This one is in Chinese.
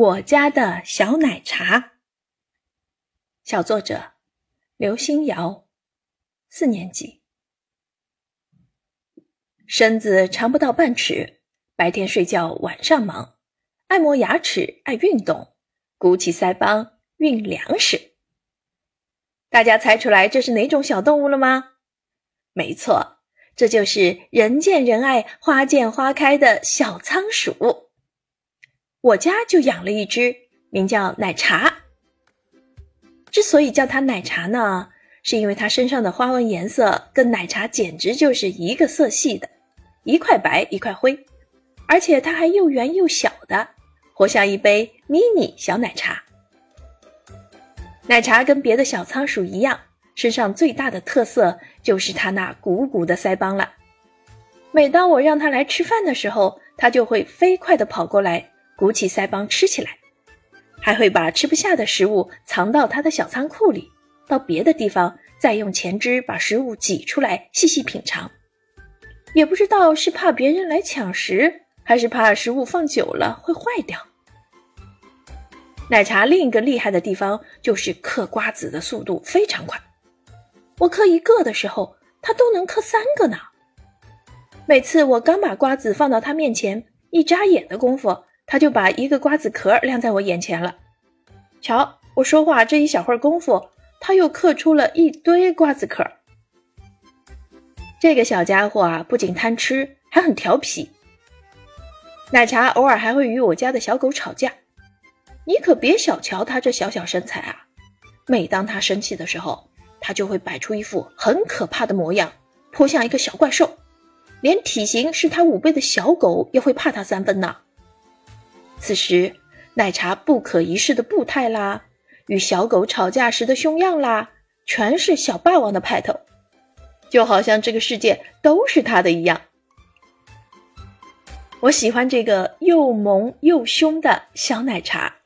我家的小奶茶，小作者刘星瑶，四年级。身子长不到半尺，白天睡觉，晚上忙，爱磨牙齿，爱运动，鼓起腮帮运粮食。大家猜出来这是哪种小动物了吗？没错，这就是人见人爱、花见花开的小仓鼠。我家就养了一只，名叫奶茶。之所以叫它奶茶呢，是因为它身上的花纹颜色跟奶茶简直就是一个色系的，一块白一块灰，而且它还又圆又小的，活像一杯迷你小奶茶。奶茶跟别的小仓鼠一样，身上最大的特色就是它那鼓鼓的腮帮了。每当我让它来吃饭的时候，它就会飞快地跑过来。鼓起腮帮吃起来，还会把吃不下的食物藏到他的小仓库里，到别的地方再用前肢把食物挤出来细细品尝。也不知道是怕别人来抢食，还是怕食物放久了会坏掉。奶茶另一个厉害的地方就是嗑瓜子的速度非常快，我嗑一个的时候，他都能嗑三个呢。每次我刚把瓜子放到他面前，一眨眼的功夫。他就把一个瓜子壳晾在我眼前了。瞧，我说话这一小会儿功夫，他又嗑出了一堆瓜子壳。这个小家伙啊，不仅贪吃，还很调皮。奶茶偶尔还会与我家的小狗吵架。你可别小瞧他这小小身材啊！每当他生气的时候，他就会摆出一副很可怕的模样，颇像一个小怪兽，连体型是他五倍的小狗也会怕他三分呢。此时，奶茶不可一世的步态啦，与小狗吵架时的凶样啦，全是小霸王的派头，就好像这个世界都是他的一样。我喜欢这个又萌又凶的小奶茶。